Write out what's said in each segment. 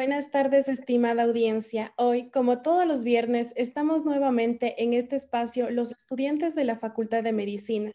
Buenas tardes, estimada audiencia. Hoy, como todos los viernes, estamos nuevamente en este espacio los estudiantes de la Facultad de Medicina,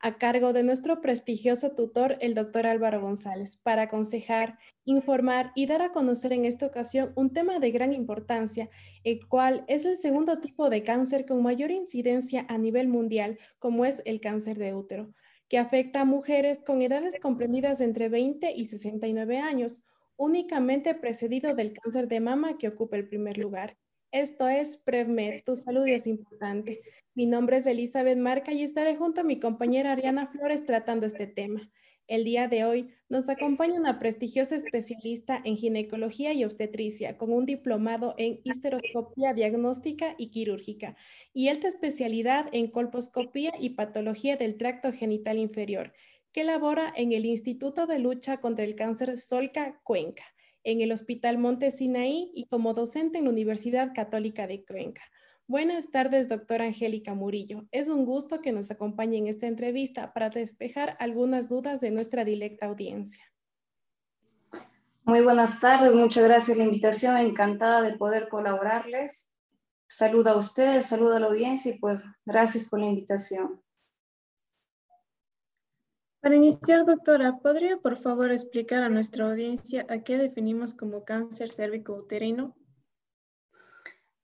a cargo de nuestro prestigioso tutor, el doctor Álvaro González, para aconsejar, informar y dar a conocer en esta ocasión un tema de gran importancia, el cual es el segundo tipo de cáncer con mayor incidencia a nivel mundial, como es el cáncer de útero, que afecta a mujeres con edades comprendidas entre 20 y 69 años únicamente precedido del cáncer de mama que ocupa el primer lugar. Esto es PrevMed, tu salud es importante. Mi nombre es Elizabeth Marca y estaré junto a mi compañera Ariana Flores tratando este tema. El día de hoy nos acompaña una prestigiosa especialista en ginecología y obstetricia con un diplomado en histeroscopía diagnóstica y quirúrgica y alta especialidad en colposcopía y patología del tracto genital inferior que labora en el Instituto de Lucha contra el Cáncer Solca Cuenca, en el Hospital Monte Sinaí y como docente en la Universidad Católica de Cuenca. Buenas tardes, doctora Angélica Murillo. Es un gusto que nos acompañe en esta entrevista para despejar algunas dudas de nuestra directa audiencia. Muy buenas tardes, muchas gracias por la invitación, encantada de poder colaborarles. Saludo a ustedes, saludo a la audiencia y pues gracias por la invitación. Para iniciar, doctora, ¿podría por favor explicar a nuestra audiencia a qué definimos como cáncer cérvico-uterino?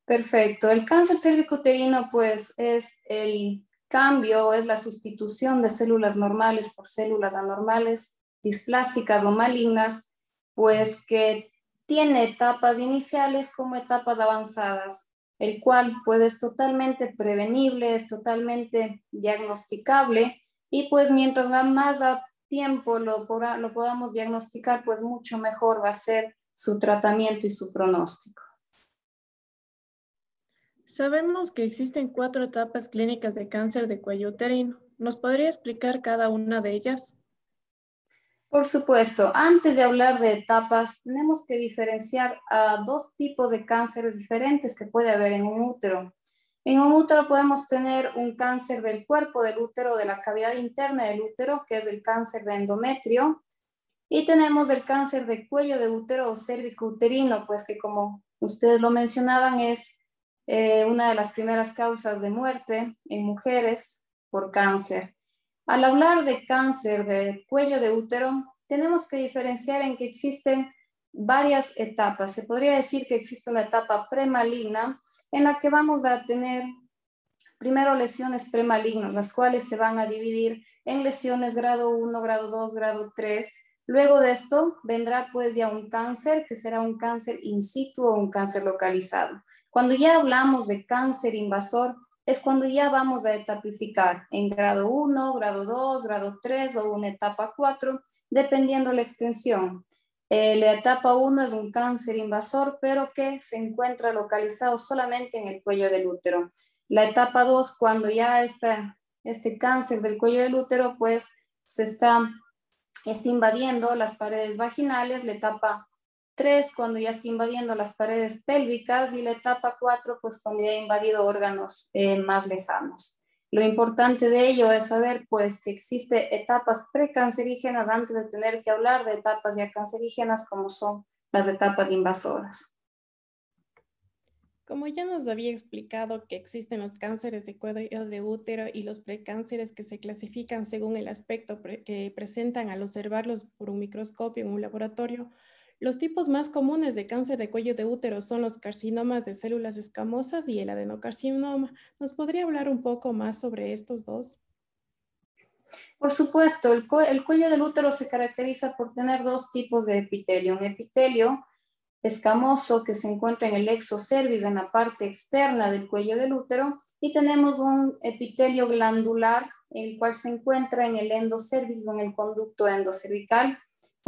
Perfecto. El cáncer cérvico-uterino, pues, es el cambio, es la sustitución de células normales por células anormales, displásicas o malignas, pues que tiene etapas iniciales como etapas avanzadas, el cual pues es totalmente prevenible, es totalmente diagnosticable y pues mientras más a tiempo lo, lo podamos diagnosticar, pues mucho mejor va a ser su tratamiento y su pronóstico. Sabemos que existen cuatro etapas clínicas de cáncer de cuello uterino. ¿Nos podría explicar cada una de ellas? Por supuesto, antes de hablar de etapas, tenemos que diferenciar a dos tipos de cánceres diferentes que puede haber en un útero. En un útero podemos tener un cáncer del cuerpo del útero, de la cavidad interna del útero, que es el cáncer de endometrio. Y tenemos el cáncer de cuello de útero o cérvico uterino, pues que como ustedes lo mencionaban es eh, una de las primeras causas de muerte en mujeres por cáncer. Al hablar de cáncer de cuello de útero, tenemos que diferenciar en que existen varias etapas. Se podría decir que existe una etapa premaligna en la que vamos a tener primero lesiones premalignas, las cuales se van a dividir en lesiones grado 1, grado 2, grado 3. Luego de esto vendrá pues ya un cáncer, que será un cáncer in situ o un cáncer localizado. Cuando ya hablamos de cáncer invasor, es cuando ya vamos a etapificar en grado 1, grado 2, grado 3 o una etapa 4, dependiendo la extensión. Eh, la etapa 1 es un cáncer invasor, pero que se encuentra localizado solamente en el cuello del útero. La etapa 2, cuando ya está este cáncer del cuello del útero, pues se está, está invadiendo las paredes vaginales. La etapa 3, cuando ya está invadiendo las paredes pélvicas. Y la etapa 4, pues cuando ya ha invadido órganos eh, más lejanos. Lo importante de ello es saber pues que existe etapas precancerígenas antes de tener que hablar de etapas ya cancerígenas como son las etapas invasoras. Como ya nos había explicado que existen los cánceres de cuello de útero y los precánceres que se clasifican según el aspecto que presentan al observarlos por un microscopio en un laboratorio, los tipos más comunes de cáncer de cuello de útero son los carcinomas de células escamosas y el adenocarcinoma. ¿Nos podría hablar un poco más sobre estos dos? Por supuesto, el, cuello del útero se caracteriza por tener dos tipos de epitelio. Un epitelio escamoso que se encuentra en el exocervis, en la parte externa del cuello del útero, y tenemos un epitelio glandular, el cual se encuentra en el endocervis o en el conducto endocervical,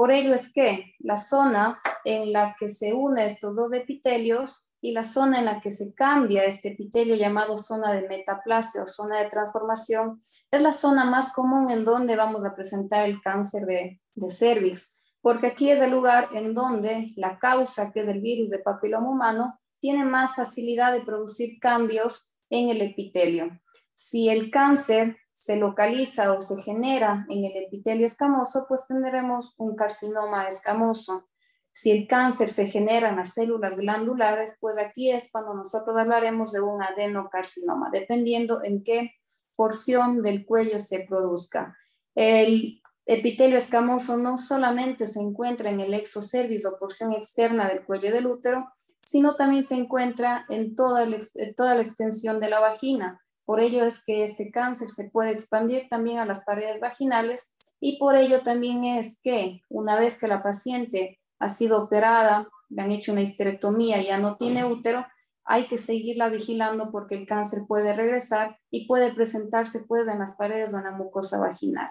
por ello es que la zona en la que se une estos dos epitelios y la zona en la que se cambia este epitelio llamado zona de metaplasia o zona de transformación es la zona más común en donde vamos a presentar el cáncer de, de cervix, porque aquí es el lugar en donde la causa, que es el virus de papiloma humano, tiene más facilidad de producir cambios en el epitelio. Si el cáncer se localiza o se genera en el epitelio escamoso, pues tendremos un carcinoma escamoso. Si el cáncer se genera en las células glandulares, pues aquí es cuando nosotros hablaremos de un adenocarcinoma, dependiendo en qué porción del cuello se produzca. El epitelio escamoso no solamente se encuentra en el exocervix o porción externa del cuello del útero, sino también se encuentra en toda, toda la extensión de la vagina. Por ello es que este cáncer se puede expandir también a las paredes vaginales y por ello también es que una vez que la paciente ha sido operada, le han hecho una histerectomía, ya no tiene útero, hay que seguirla vigilando porque el cáncer puede regresar y puede presentarse pues en las paredes en la mucosa vaginal.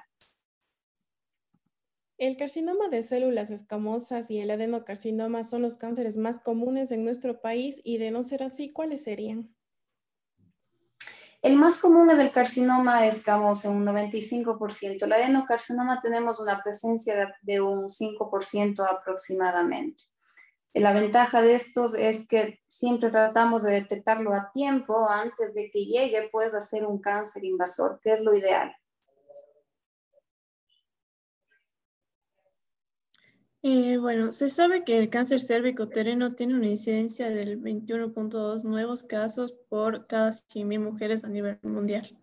El carcinoma de células escamosas y el adenocarcinoma son los cánceres más comunes en nuestro país y de no ser así, ¿cuáles serían? El más común es el carcinoma escamoso, un 95%. El adenocarcinoma tenemos una presencia de, un 5% aproximadamente. La ventaja de estos es que siempre tratamos de detectarlo a tiempo antes de que llegue, puedes hacer un cáncer invasor, que es lo ideal. Eh, bueno, se sabe que el cáncer cérvico-uterino tiene una incidencia del 21.2 nuevos casos por cada 100.000 mujeres a nivel mundial.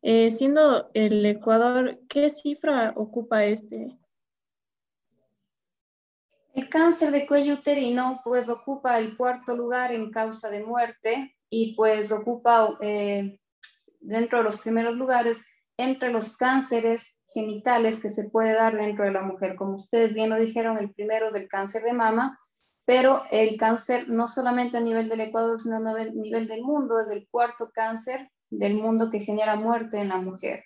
Eh, siendo el Ecuador, ¿qué cifra ocupa este? El cáncer de cuello uterino pues ocupa el cuarto lugar en causa de muerte y pues ocupa eh, dentro de los primeros lugares entre los cánceres genitales que se puede dar dentro de la mujer. Como ustedes bien lo dijeron, el primero es el cáncer de mama, pero el cáncer no solamente a nivel del Ecuador, sino a nivel del mundo, es el cuarto cáncer del mundo que genera muerte en la mujer.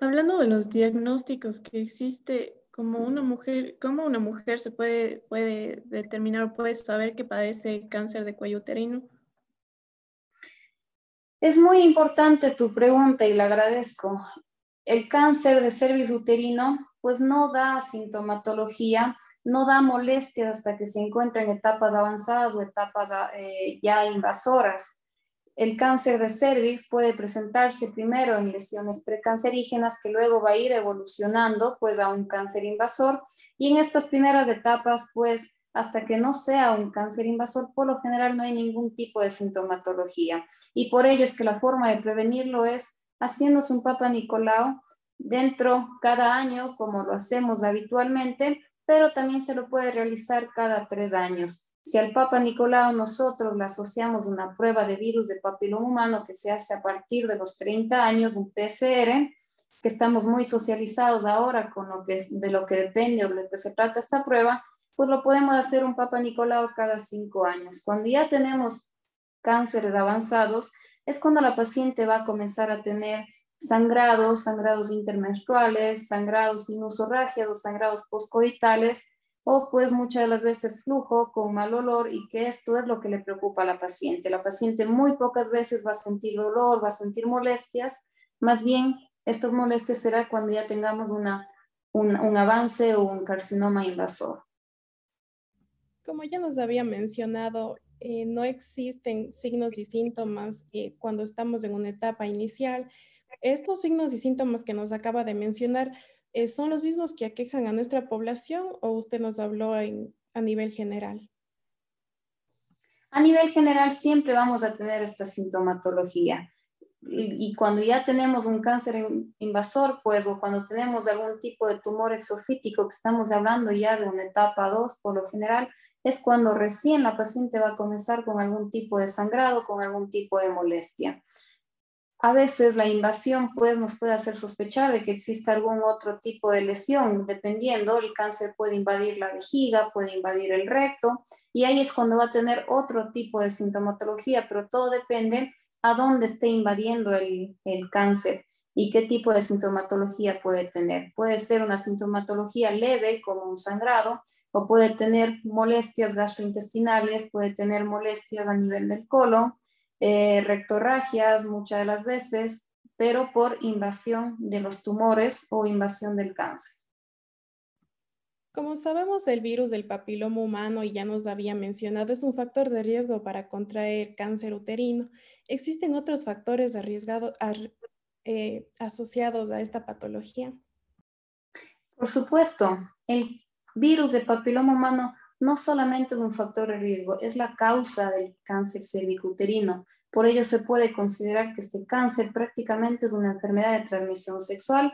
Hablando de los diagnósticos que existe, como una mujer, ¿cómo una mujer se puede, puede determinar o puede saber que padece cáncer de cuello uterino? Es muy importante tu pregunta y la agradezco. El cáncer de cervix uterino pues no da sintomatología, no da molestia hasta que se encuentra en etapas avanzadas o etapas eh, ya invasoras. El cáncer de cervix puede presentarse primero en lesiones precancerígenas que luego va a ir evolucionando pues a un cáncer invasor y en estas primeras etapas pues hasta que no sea un cáncer invasor, por lo general no hay ningún tipo de sintomatología. Y por ello es que la forma de prevenirlo es haciéndose un Papa Nicolau dentro cada año, como lo hacemos habitualmente, pero también se lo puede realizar cada tres años. Si al Papa Nicolau nosotros le asociamos una prueba de virus de papiloma humano que se hace a partir de los 30 años, un PCR, que estamos muy socializados ahora con lo que de lo que depende o de lo que se trata esta prueba, pues lo podemos hacer un Papa Nicolau cada cinco años. Cuando ya tenemos cánceres avanzados, es cuando la paciente va a comenzar a tener sangrados, sangrados intermenstruales, sangrados sinusorrágicos, sangrados postcoitales, o pues muchas de las veces flujo con mal olor y que esto es lo que le preocupa a la paciente. La paciente muy pocas veces va a sentir dolor, va a sentir molestias, más bien estas molestias será cuando ya tengamos una, un avance o un carcinoma invasor. Como ya nos había mencionado, eh, no existen signos y síntomas eh, cuando estamos en una etapa inicial. Estos signos y síntomas que nos acaba de mencionar eh, son los mismos que aquejan a nuestra población o usted nos habló a nivel general. A nivel general siempre vamos a tener esta sintomatología. Y, cuando ya tenemos un cáncer invasor, pues, o cuando tenemos algún tipo de tumor exofítico, que estamos hablando ya de una etapa 2, por lo general, es cuando recién la paciente va a comenzar con algún tipo de sangrado, con algún tipo de molestia. A veces la invasión pues, nos puede hacer sospechar de que existe algún otro tipo de lesión, dependiendo, el cáncer puede invadir la vejiga, puede invadir el recto, y ahí es cuando va a tener otro tipo de sintomatología, pero todo depende a dónde esté invadiendo el, el cáncer y qué tipo de sintomatología puede tener. Puede ser una sintomatología leve como un sangrado o puede tener molestias gastrointestinales, puede tener molestias a nivel del colon, eh, rectorragias muchas de las veces, pero por invasión de los tumores o invasión del cáncer. Como sabemos, el virus del papiloma humano, y ya nos había mencionado, es un factor de riesgo para contraer cáncer uterino. ¿Existen otros factores arriesgados, eh, asociados a esta patología? Por supuesto, el virus de papiloma humano no solamente es un factor de riesgo, es la causa del cáncer cervicuterino. Por ello se puede considerar que este cáncer prácticamente es una enfermedad de transmisión sexual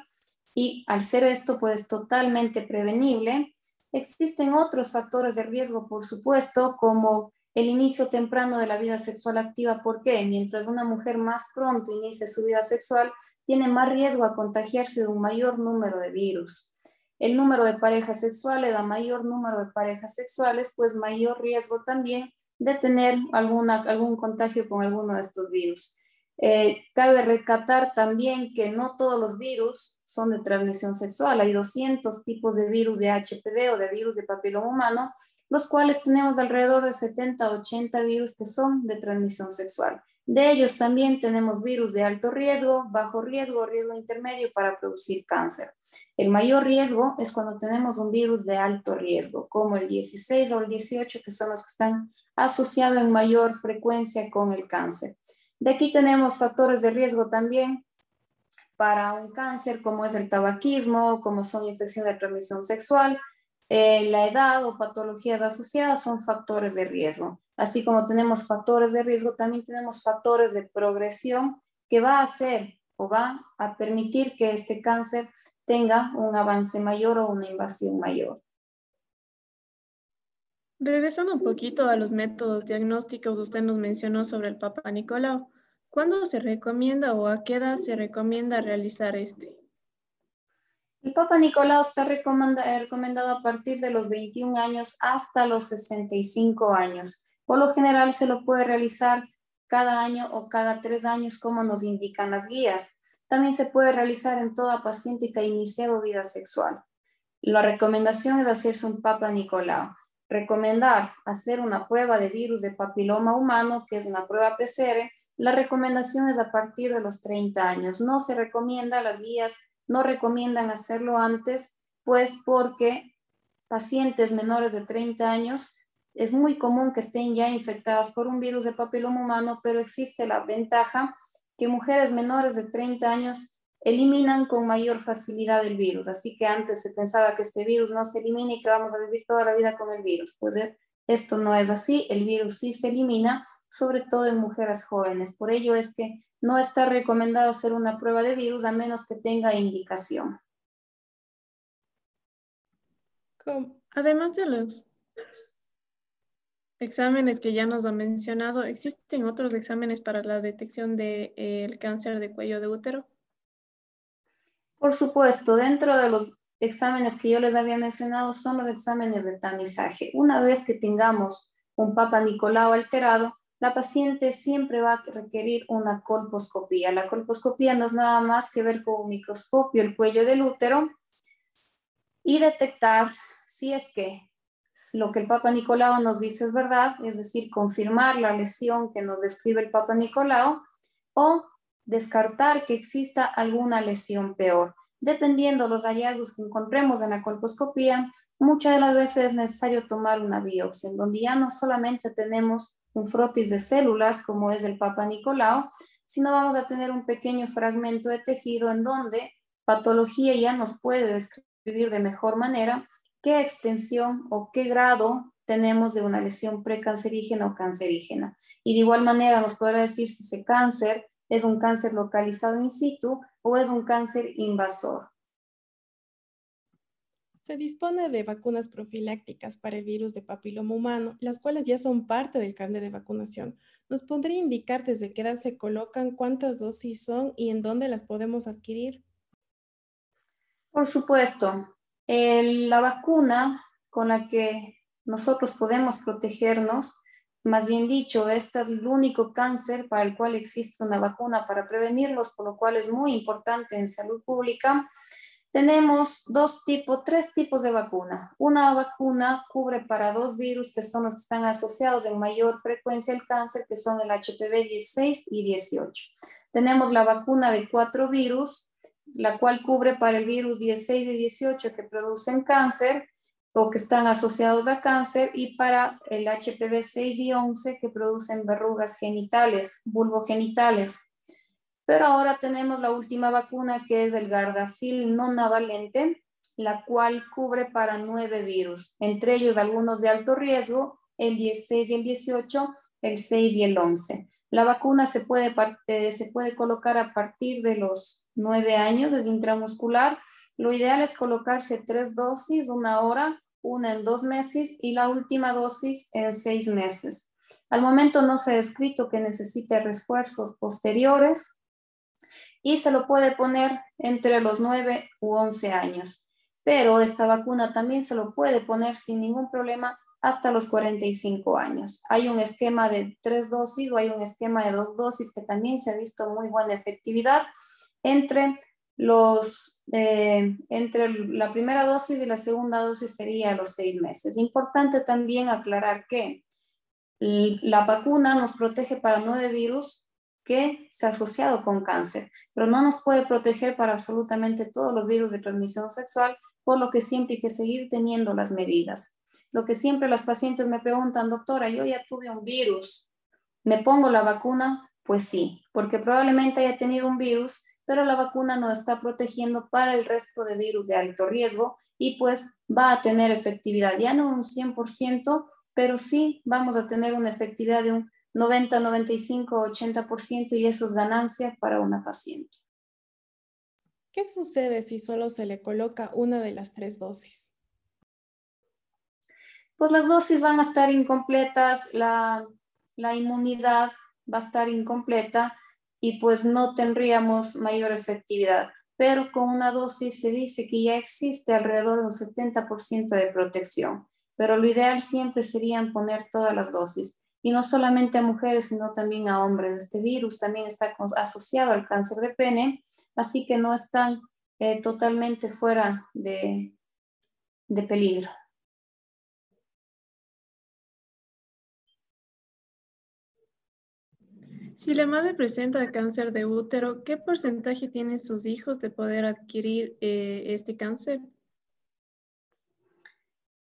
y al ser esto pues totalmente prevenible. Existen otros factores de riesgo, por supuesto, como el inicio temprano de la vida sexual activa. ¿Por qué? Mientras una mujer más pronto inicia su vida sexual, tiene más riesgo a contagiarse de un mayor número de virus. El número de parejas sexuales, a mayor número de parejas sexuales, pues mayor riesgo también de tener alguna, algún contagio con alguno de estos virus. Eh, cabe recatar también que no todos los virus son de transmisión sexual. Hay 200 tipos de virus de HPV o de virus de papiloma humano los cuales tenemos alrededor de 70 80 virus que son de transmisión sexual. De ellos también tenemos virus de alto riesgo, bajo riesgo, riesgo intermedio para producir cáncer. El mayor riesgo es cuando tenemos un virus de alto riesgo, como el 16 o el 18, que son los que están asociados en mayor frecuencia con el cáncer. De aquí tenemos factores de riesgo también para un cáncer, como es el tabaquismo, como son infecciones de transmisión sexual, eh, la edad o patologías asociadas son factores de riesgo. Así como tenemos factores de riesgo, también tenemos factores de progresión que va a hacer o va a permitir que este cáncer tenga un avance mayor o una invasión mayor. Regresando un poquito a los métodos diagnósticos, usted nos mencionó sobre el Papa Nicolau. ¿Cuándo se recomienda o a qué edad se recomienda realizar este? El Papa Nicolau está recomendado a partir de los 21 años hasta los 65 años. Por lo general se lo puede realizar cada año o cada tres años como nos indican las guías. También se puede realizar en toda paciente que ha iniciado vida sexual. La recomendación es hacerse un Papa Nicolau. Recomendar hacer una prueba de virus de papiloma humano, que es una prueba PCR. La recomendación es a partir de los 30 años. No se recomienda las guías no recomiendan hacerlo antes, pues porque pacientes menores de 30 años es muy común que estén ya infectadas por un virus de papiloma humano, pero existe la ventaja que mujeres menores de 30 años eliminan con mayor facilidad el virus. Así que antes se pensaba que este virus no se elimina y que vamos a vivir toda la vida con el virus. Pues eh, esto no es así, el virus sí se elimina, sobre todo en mujeres jóvenes. Por ello es que no está recomendado hacer una prueba de virus a menos que tenga indicación. Además de los exámenes que ya nos ha mencionado, ¿existen otros exámenes para la detección del eh, cáncer de cuello de útero? Por supuesto, dentro de los exámenes que yo les había mencionado son los exámenes de tamizaje. Una vez que tengamos un Papa Nicolau alterado, la paciente siempre va a requerir una colposcopía. La colposcopía no es nada más que ver con un microscopio el cuello del útero y detectar si es que lo que el Papa Nicolau nos dice es verdad, es decir, confirmar la lesión que nos describe el Papa Nicolau o descartar que exista alguna lesión peor. Dependiendo los hallazgos que encontremos en la colposcopía, muchas de las veces es necesario tomar una biopsia, en donde ya no solamente tenemos un frotis de células, como es el Papa Nicolau, sino vamos a tener un pequeño fragmento de tejido en donde patología ya nos puede describir de mejor manera qué extensión o qué grado tenemos de una lesión precancerígena o cancerígena. Y de igual manera nos podrá decir si ese cáncer es un cáncer localizado in situ o es un cáncer invasor. Se dispone de vacunas profilácticas para el virus de papiloma humano, las cuales ya son parte del carnet de vacunación. ¿Nos podría indicar desde qué edad se colocan, cuántas dosis son y en dónde las podemos adquirir? Por supuesto. la vacuna con la que nosotros podemos protegernos más bien dicho, este es el único cáncer para el cual existe una vacuna para prevenirlos, por lo cual es muy importante en salud pública. Tenemos dos tipos, tres tipos de vacuna. Una vacuna cubre para dos virus que son los que están asociados en mayor frecuencia al cáncer, que son el HPV 16 y 18. Tenemos la vacuna de cuatro virus, la cual cubre para el virus 16 y 18 que producen cáncer o que están asociados a cáncer y para el HPV 6 y 11 que producen verrugas genitales, vulvogenitales. Pero ahora tenemos la última vacuna que es el Gardasil no navalente, la cual cubre para nueve virus, entre ellos algunos de alto riesgo, el 16 y el 18, el 6 y el 11. La vacuna se puede, eh, se puede colocar a partir de los nueve años desde intramuscular. Lo ideal es colocarse tres dosis, una hora, una en dos meses y la última dosis en seis meses. Al momento no se ha descrito que necesite refuerzos posteriores y se lo puede poner entre los 9 u 11 años. Pero esta vacuna también se lo puede poner sin ningún problema hasta los 45 años. Hay un esquema de tres dosis o hay un esquema de dos dosis que también se ha visto muy buena efectividad entre los eh, entre la primera dosis y la segunda dosis sería los seis meses. Importante también aclarar que la vacuna nos protege para nueve virus que se ha asociado con cáncer, pero no nos puede proteger para absolutamente todos los virus de transmisión sexual, por lo que siempre hay que seguir teniendo las medidas. Lo que siempre las pacientes me preguntan, doctora, yo ya tuve un virus, ¿me pongo la vacuna? Pues sí, porque probablemente haya tenido un virus, pero la vacuna no está protegiendo para el resto de virus de alto riesgo y pues va a tener efectividad, ya no un 100%, pero sí vamos a tener una efectividad de un 90, 95, 80% y eso es ganancia para una paciente. ¿Qué sucede si solo se le coloca una de las tres dosis? Pues las dosis van a estar incompletas, la, la inmunidad va a estar incompleta y pues no tendríamos mayor efectividad. Pero con una dosis se dice que ya existe alrededor de un 70% de protección pero lo ideal siempre sería poner todas las dosis. Y no solamente a mujeres, sino también a hombres. Este virus también está asociado al cáncer de pene, así que no están eh, totalmente fuera de, de peligro. Si la madre presenta cáncer de útero, ¿qué porcentaje tienen sus hijos de poder adquirir eh, este cáncer?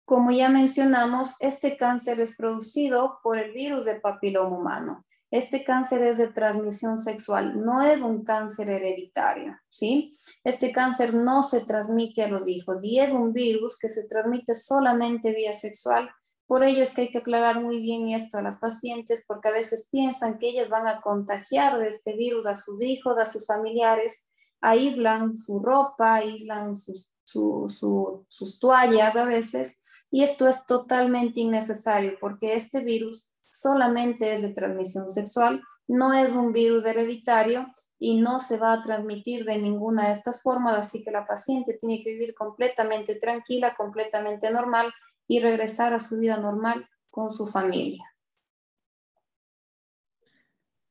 Como ya mencionamos, este cáncer es producido por el virus del papiloma humano. Este cáncer es de transmisión sexual, no es un cáncer hereditario, ¿sí? Este cáncer no se transmite a los hijos y es un virus que se transmite solamente vía sexual. Por ello es que hay que aclarar muy bien esto a las pacientes porque a veces piensan que ellas van a contagiar de este virus a sus hijos, a sus familiares, aíslan su ropa, aíslan sus sus toallas a veces, y esto es totalmente innecesario porque este virus solamente es de transmisión sexual, no es un virus hereditario y no se va a transmitir de ninguna de estas formas, así que la paciente tiene que vivir completamente tranquila, completamente normal y regresar a su vida normal con su familia.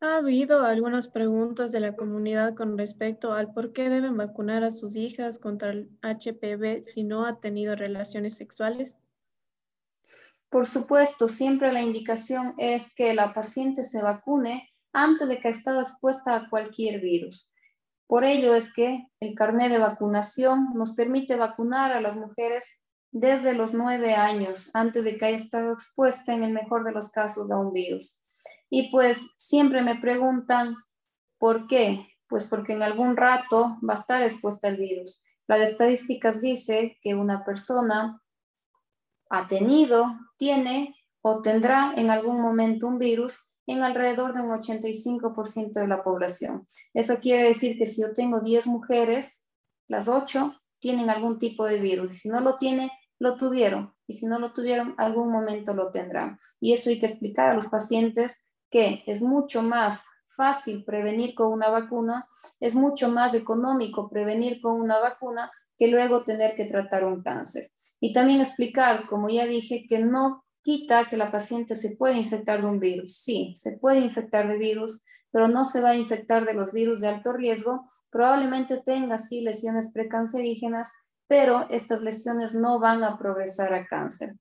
Ha habido algunas preguntas de la comunidad con respecto al por qué deben vacunar a sus hijas contra el HPV si no ha tenido relaciones sexuales. Por supuesto, siempre la indicación es que la paciente se vacune antes de que haya estado expuesta a cualquier virus. Por ello es que el carnet de vacunación nos permite vacunar a las mujeres desde los nueve años, antes de que haya estado expuesta en el mejor de los casos a un virus. Y pues siempre me preguntan, ¿por qué? Pues porque en algún rato va a estar expuesta al virus. Las estadísticas dice que una persona ha tenido, tiene o tendrá en algún momento un virus en alrededor de un 85% de la población. Eso quiere decir que si yo tengo 10 mujeres, las 8 tienen algún tipo de virus. Si no lo tiene, lo tuvieron. Y si no lo tuvieron, algún momento lo tendrán. Y eso hay que explicar a los pacientes que es mucho más fácil prevenir con una vacuna, es mucho más económico prevenir con una vacuna que luego tener que tratar un cáncer. Y también explicar, como ya dije, que no quita que la paciente se puede infectar de un virus. Sí, se puede infectar de virus, pero no se va a infectar de los virus de alto riesgo. Probablemente tenga, sí, lesiones precancerígenas, pero estas lesiones no van a progresar a cáncer.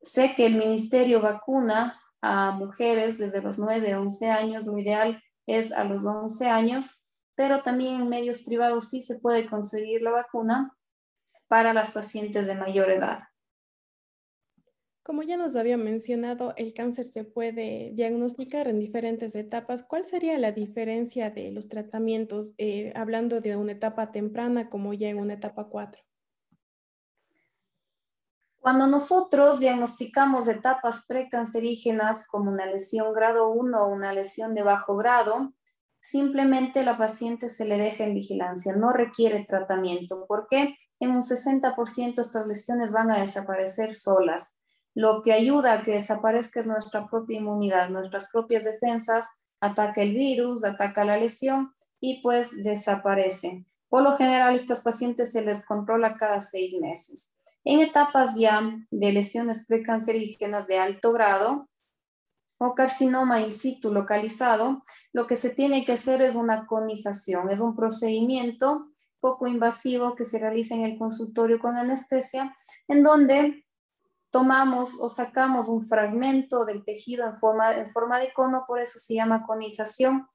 Sé que el ministerio vacuna a mujeres desde los 9 a 11 años, lo ideal es a los 11 años, pero también en medios privados sí se puede conseguir la vacuna para las pacientes de mayor edad. Como ya nos había mencionado, el cáncer se puede diagnosticar en diferentes etapas. ¿Cuál sería la diferencia de los tratamientos, eh, hablando de una etapa temprana como ya en una etapa 4? Cuando nosotros diagnosticamos etapas precancerígenas como una lesión grado 1 o una lesión de bajo grado, simplemente la paciente se le deja en vigilancia, no requiere tratamiento, porque en un 60% estas lesiones van a desaparecer solas. Lo que ayuda a que desaparezca es nuestra propia inmunidad, nuestras propias defensas, ataca el virus, ataca la lesión y pues desaparece. Por lo general, estas pacientes se les controla cada seis meses. En etapas ya de lesiones precancerígenas de alto grado o carcinoma in situ localizado, lo que se tiene que hacer es una conización, es un procedimiento poco invasivo que se realiza en el consultorio con anestesia, en donde tomamos o sacamos un fragmento del tejido en forma, en forma de cono, por eso se llama conización.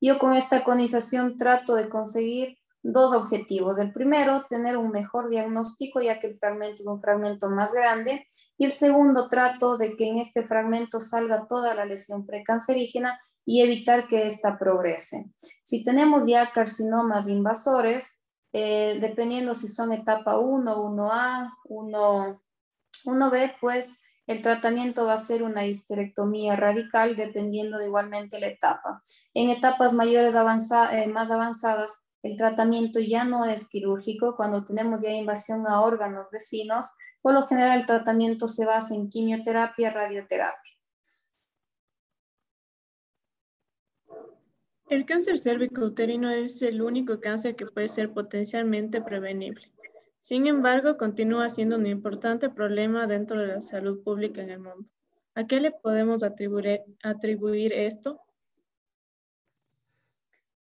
Yo con esta conización trato de conseguir dos objetivos. El primero, tener un mejor diagnóstico, ya que el fragmento es un fragmento más grande. Y el segundo, trato de que en este fragmento salga toda la lesión precancerígena y evitar que ésta progrese. Si tenemos ya carcinomas invasores, eh, dependiendo si son etapa 1, 1A, 1, 1B, pues el tratamiento va a ser una histerectomía radical dependiendo de igualmente la etapa. En etapas mayores eh, más avanzadas, el tratamiento ya no es quirúrgico. Cuando tenemos ya invasión a órganos vecinos, por lo general el tratamiento se basa en quimioterapia, radioterapia. El cáncer cérvico-uterino es el único cáncer que puede ser potencialmente prevenible. Sin embargo, continúa siendo un importante problema dentro de la salud pública en el mundo. ¿A qué le podemos atribuir, esto?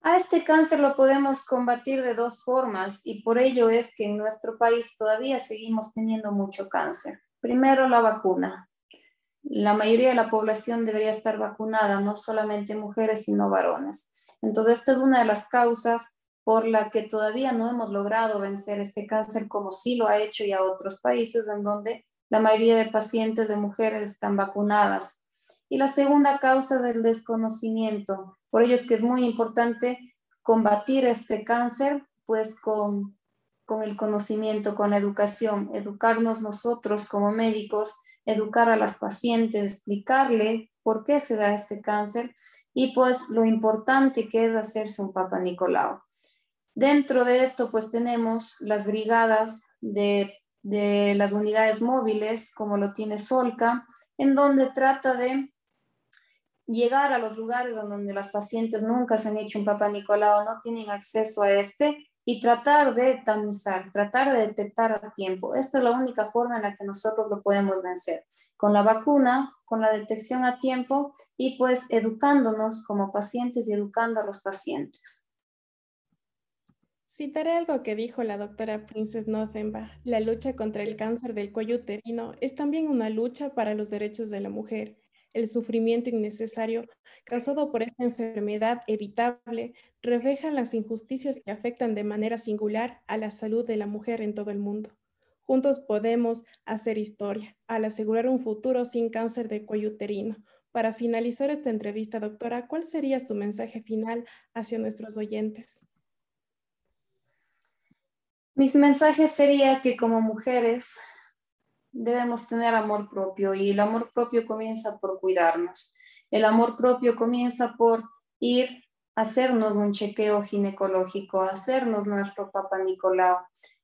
A este cáncer lo podemos combatir de dos formas y por ello es que en nuestro país todavía seguimos teniendo mucho cáncer. Primero, la vacuna. La mayoría de la población debería estar vacunada, no solamente mujeres, sino varones. Entonces, esta es una de las causas por la que todavía no hemos logrado vencer este cáncer como sí lo ha hecho ya otros países en donde la mayoría de pacientes de mujeres están vacunadas. Y la segunda causa del desconocimiento. Por ello es que es muy importante combatir este cáncer, pues con, con el conocimiento, con la educación, educarnos nosotros como médicos, educar a las pacientes, explicarle por qué se da este cáncer y pues lo importante que es hacerse un Papa Nicolau. Dentro de esto pues tenemos las brigadas de, las unidades móviles, como lo tiene Solca, en donde trata de llegar a los lugares donde las pacientes nunca se han hecho un papá Nicolau, no tienen acceso a este y tratar de tamizar, tratar de detectar a tiempo. Esta es la única forma en la que nosotros lo podemos vencer, con la vacuna, con la detección a tiempo y pues educándonos como pacientes y educando a los pacientes. Citaré algo que dijo la doctora Princess Nothenbach. La lucha contra el cáncer del cuello uterino es también una lucha para los derechos de la mujer el sufrimiento innecesario causado por esta enfermedad evitable refleja las injusticias que afectan de manera singular a la salud de la mujer en todo el mundo. Juntos podemos hacer historia al asegurar un futuro sin cáncer de cuello uterino. Para finalizar esta entrevista, doctora, ¿cuál sería su mensaje final hacia nuestros oyentes? Mis mensajes sería que como mujeres debemos tener amor propio y el amor propio comienza por cuidarnos. El amor propio comienza por ir a hacernos un chequeo ginecológico, hacernos nuestro Papa Nicolau.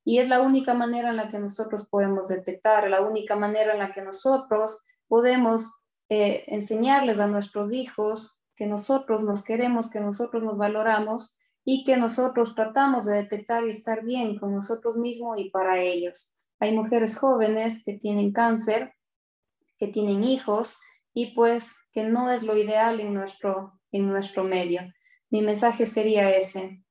Y es la única manera en la que nosotros podemos detectar, la única manera en la que nosotros podemos eh, enseñarles a nuestros hijos que nosotros nos queremos, que nosotros nos valoramos y que nosotros tratamos de detectar y estar bien con nosotros mismos y para ellos. Hay mujeres jóvenes que tienen cáncer, que tienen hijos y pues que no es lo ideal en nuestro, en nuestro medio. Mi mensaje sería ese,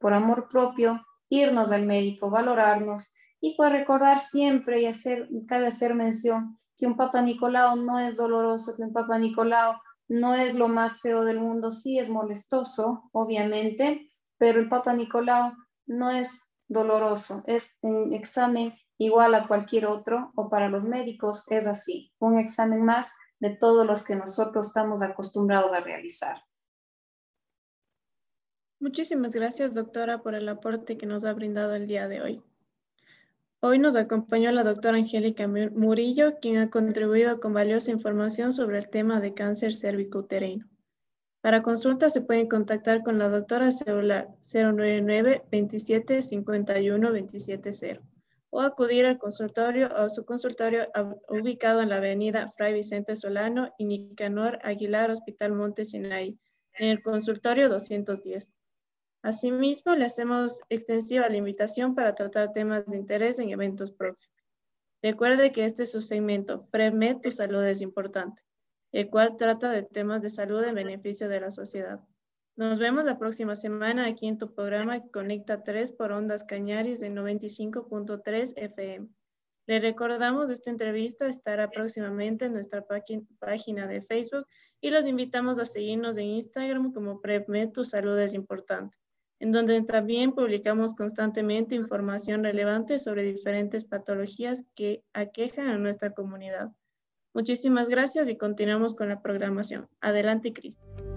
por amor propio, irnos al médico, valorarnos y pues recordar siempre y hacer, cabe hacer mención que un Papa Nicolau no es doloroso, que un Papa Nicolau no es lo más feo del mundo, sí es molestoso, obviamente, pero el Papa Nicolau no es doloroso, es un examen igual a cualquier otro o para los médicos es así, un examen más de todos los que nosotros estamos acostumbrados a realizar. Muchísimas gracias, doctora, por el aporte que nos ha brindado el día de hoy. Hoy nos acompañó la doctora Angélica Murillo, quien ha contribuido con valiosa información sobre el tema de cáncer cervicouterino. Para consultas se pueden contactar con la doctora celular 099 27 51 270 o acudir al consultorio o su consultorio ubicado en la avenida Fray Vicente Solano y Nicanor Aguilar, Hospital Monte Sinai, en el consultorio 210. Asimismo, le hacemos extensiva la invitación para tratar temas de interés en eventos próximos. Recuerde que este es su segmento, PREMED, tu salud es importante, el cual trata de temas de salud en beneficio de la sociedad. Nos vemos la próxima semana aquí en tu programa Conecta 3 por Ondas Cañaris de 95.3 FM. Le recordamos esta entrevista estará próximamente en nuestra página de Facebook y los invitamos a seguirnos en Instagram como PrepMed, salud es importante en donde también publicamos constantemente información relevante sobre diferentes patologías que aquejan a nuestra comunidad. Muchísimas gracias y continuamos con la programación. Adelante, Cristian.